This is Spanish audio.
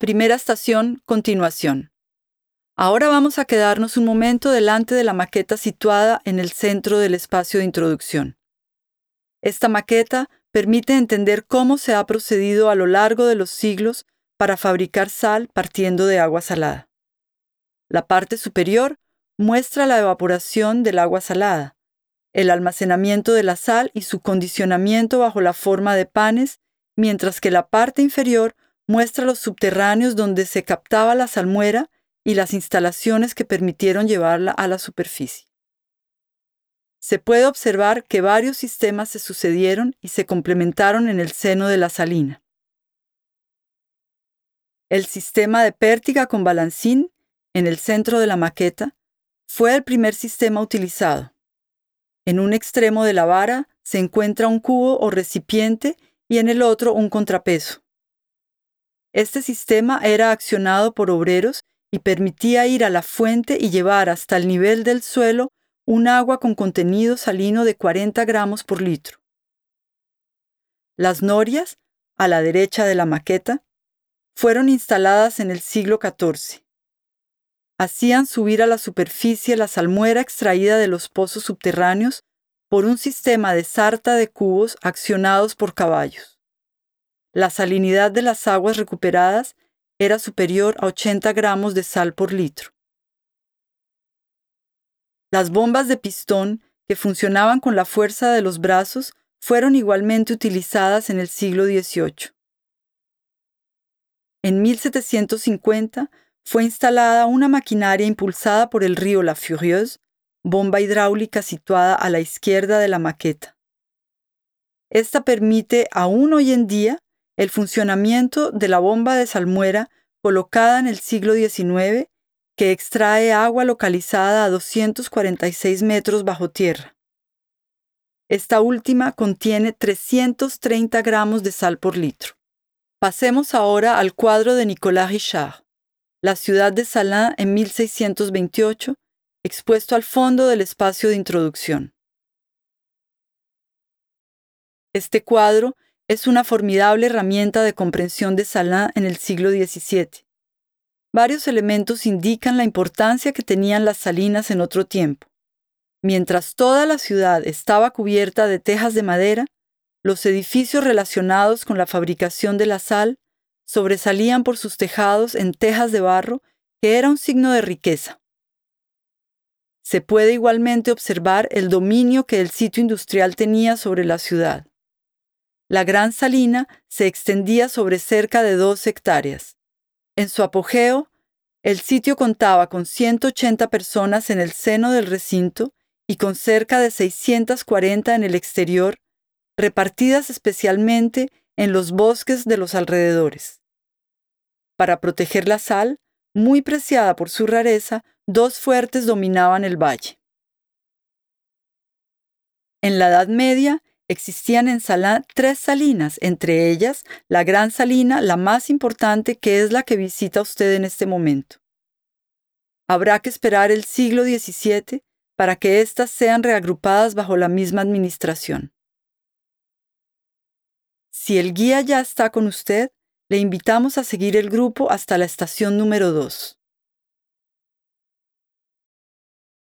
Primera estación, continuación. Ahora vamos a quedarnos un momento delante de la maqueta situada en el centro del espacio de introducción. Esta maqueta permite entender cómo se ha procedido a lo largo de los siglos para fabricar sal partiendo de agua salada. La parte superior muestra la evaporación del agua salada, el almacenamiento de la sal y su condicionamiento bajo la forma de panes, mientras que la parte inferior muestra los subterráneos donde se captaba la salmuera y las instalaciones que permitieron llevarla a la superficie. Se puede observar que varios sistemas se sucedieron y se complementaron en el seno de la salina. El sistema de pértiga con balancín, en el centro de la maqueta, fue el primer sistema utilizado. En un extremo de la vara se encuentra un cubo o recipiente y en el otro un contrapeso. Este sistema era accionado por obreros y permitía ir a la fuente y llevar hasta el nivel del suelo un agua con contenido salino de 40 gramos por litro. Las norias, a la derecha de la maqueta, fueron instaladas en el siglo XIV hacían subir a la superficie la salmuera extraída de los pozos subterráneos por un sistema de sarta de cubos accionados por caballos. La salinidad de las aguas recuperadas era superior a 80 gramos de sal por litro. Las bombas de pistón, que funcionaban con la fuerza de los brazos, fueron igualmente utilizadas en el siglo XVIII. En 1750 fue instalada una maquinaria impulsada por el río La Furieuse, bomba hidráulica situada a la izquierda de la maqueta. Esta permite aún hoy en día el funcionamiento de la bomba de salmuera colocada en el siglo XIX que extrae agua localizada a 246 metros bajo tierra. Esta última contiene 330 gramos de sal por litro. Pasemos ahora al cuadro de Nicolas Richard la ciudad de Salins en 1628, expuesto al fondo del espacio de introducción. Este cuadro es una formidable herramienta de comprensión de Salins en el siglo XVII. Varios elementos indican la importancia que tenían las salinas en otro tiempo. Mientras toda la ciudad estaba cubierta de tejas de madera, los edificios relacionados con la fabricación de la sal sobresalían por sus tejados en tejas de barro, que era un signo de riqueza. Se puede igualmente observar el dominio que el sitio industrial tenía sobre la ciudad. La gran salina se extendía sobre cerca de dos hectáreas. En su apogeo, el sitio contaba con 180 personas en el seno del recinto y con cerca de 640 en el exterior, repartidas especialmente en los bosques de los alrededores. Para proteger la sal, muy preciada por su rareza, dos fuertes dominaban el valle. En la Edad Media existían en tres salinas, entre ellas la Gran Salina, la más importante, que es la que visita usted en este momento. Habrá que esperar el siglo XVII para que éstas sean reagrupadas bajo la misma administración. Si el guía ya está con usted, le invitamos a seguir el grupo hasta la estación número 2.